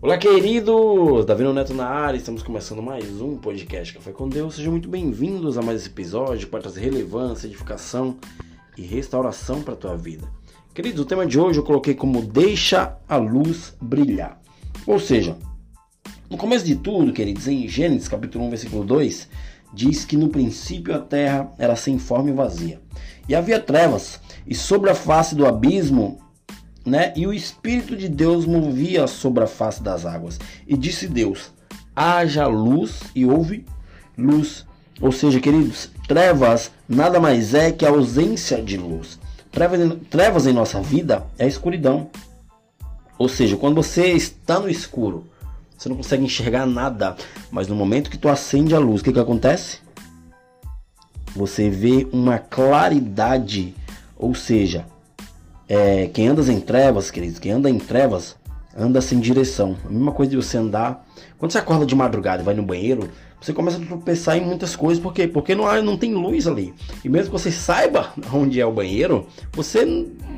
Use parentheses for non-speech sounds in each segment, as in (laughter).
Olá, queridos! Davi Neto na área, estamos começando mais um podcast Café com Deus. Sejam muito bem-vindos a mais esse episódio para trazer relevância, edificação e restauração para a tua vida. Queridos, o tema de hoje eu coloquei como Deixa a luz brilhar. Ou seja, no começo de tudo, queridos, em Gênesis capítulo 1, versículo 2, diz que no princípio a terra era sem forma e vazia. E havia trevas, e sobre a face do abismo né? E o Espírito de Deus movia sobre a face das águas. E disse Deus: haja luz, e houve luz. Ou seja, queridos, trevas nada mais é que a ausência de luz. Trevas, trevas em nossa vida é escuridão. Ou seja, quando você está no escuro, você não consegue enxergar nada. Mas no momento que tu acende a luz, o que, que acontece? Você vê uma claridade. Ou seja, é, quem anda em trevas, queridos, quem anda em trevas, anda sem direção. A mesma coisa de você andar. Quando você acorda de madrugada e vai no banheiro, você começa a tropeçar em muitas coisas. Por quê? Porque não, há, não tem luz ali. E mesmo que você saiba (laughs) onde é o banheiro, você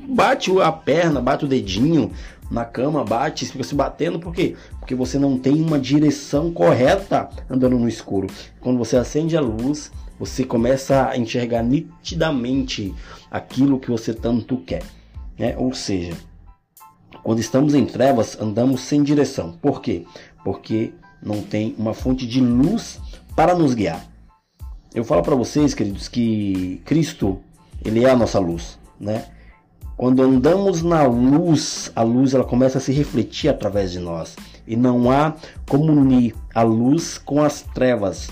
bate a perna, bate o dedinho na cama, bate, fica se batendo. Por quê? Porque você não tem uma direção correta andando no escuro. Quando você acende a luz, você começa a enxergar nitidamente aquilo que você tanto quer. Né? Ou seja, quando estamos em trevas, andamos sem direção. Por quê? Porque não tem uma fonte de luz para nos guiar. Eu falo para vocês, queridos, que Cristo, ele é a nossa luz, né? Quando andamos na luz, a luz ela começa a se refletir através de nós e não há como unir a luz com as trevas.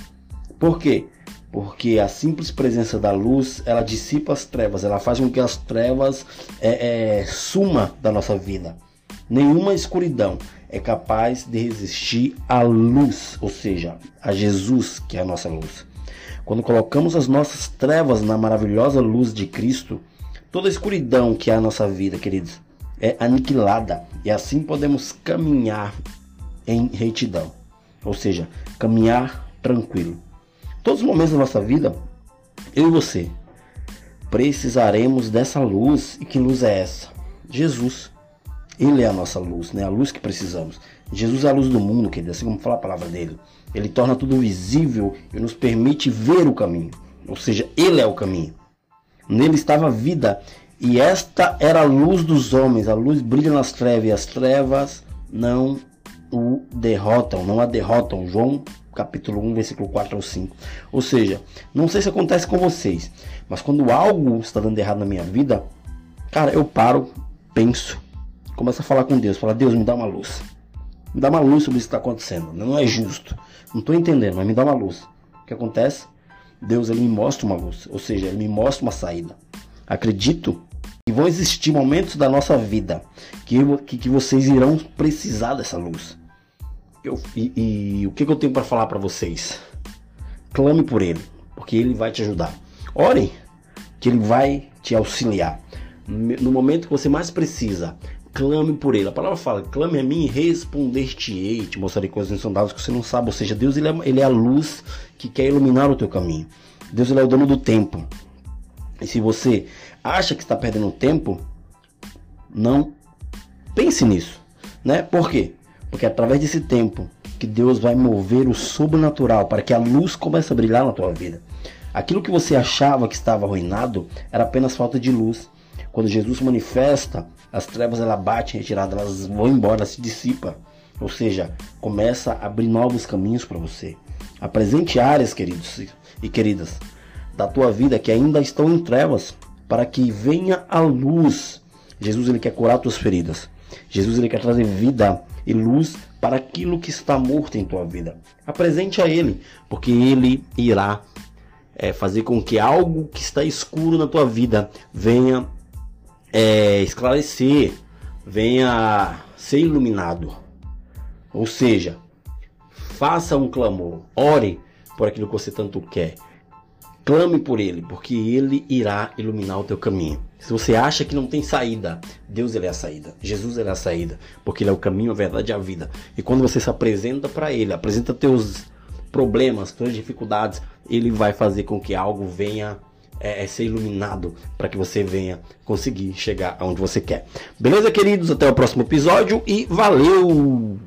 Por quê? Porque a simples presença da luz ela dissipa as trevas, ela faz com que as trevas é, é, suma da nossa vida. Nenhuma escuridão é capaz de resistir à luz, ou seja, a Jesus que é a nossa luz. Quando colocamos as nossas trevas na maravilhosa luz de Cristo, toda a escuridão que há na nossa vida, queridos, é aniquilada e assim podemos caminhar em retidão, ou seja, caminhar tranquilo. Todos os momentos da nossa vida, eu e você, precisaremos dessa luz. E que luz é essa? Jesus. Ele é a nossa luz, né? A luz que precisamos. Jesus é a luz do mundo, querido, assim como fala a palavra dele. Ele torna tudo visível e nos permite ver o caminho. Ou seja, ele é o caminho. Nele estava a vida e esta era a luz dos homens. A luz brilha nas trevas e as trevas não o derrotam, não a derrotam. João capítulo 1, versículo 4 ao 5. Ou seja, não sei se acontece com vocês, mas quando algo está dando errado na minha vida, cara, eu paro, penso, começo a falar com Deus, falar, Deus, me dá uma luz. Me dá uma luz sobre isso que está acontecendo. Não é justo. Não estou entendendo, mas me dá uma luz. O que acontece? Deus ele me mostra uma luz, ou seja, ele me mostra uma saída. Acredito que vão existir momentos da nossa vida que, que, que vocês irão precisar dessa luz. Eu, e, e o que, que eu tenho para falar para vocês? Clame por Ele, porque Ele vai te ajudar. Ore, que Ele vai te auxiliar. No momento que você mais precisa, clame por Ele. A palavra fala: clame a mim e responder-te-ei. Te mostrarei coisas insondáveis que você não sabe. Ou seja, Deus ele é, ele é a luz que quer iluminar o teu caminho. Deus ele é o dono do tempo. E se você acha que está perdendo tempo, não pense nisso, né? Por quê? Porque é através desse tempo que Deus vai mover o sobrenatural para que a luz comece a brilhar na tua vida. Aquilo que você achava que estava arruinado era apenas falta de luz. Quando Jesus manifesta, as trevas ela batem retirada, elas vão embora, se dissipa. Ou seja, começa a abrir novos caminhos para você. Apresente áreas, queridos e queridas, da tua vida que ainda estão em trevas, para que venha a luz. Jesus ele quer curar tuas feridas. Jesus ele quer trazer vida e luz para aquilo que está morto em tua vida. Apresente a Ele, porque Ele irá é, fazer com que algo que está escuro na tua vida venha é, esclarecer, venha ser iluminado. Ou seja, faça um clamor, ore por aquilo que você tanto quer. Clame por ele, porque ele irá iluminar o teu caminho. Se você acha que não tem saída, Deus ele é a saída. Jesus ele é a saída, porque ele é o caminho, a verdade e a vida. E quando você se apresenta para ele, apresenta teus problemas, suas dificuldades, ele vai fazer com que algo venha é, é ser iluminado para que você venha conseguir chegar aonde você quer. Beleza, queridos? Até o próximo episódio e valeu!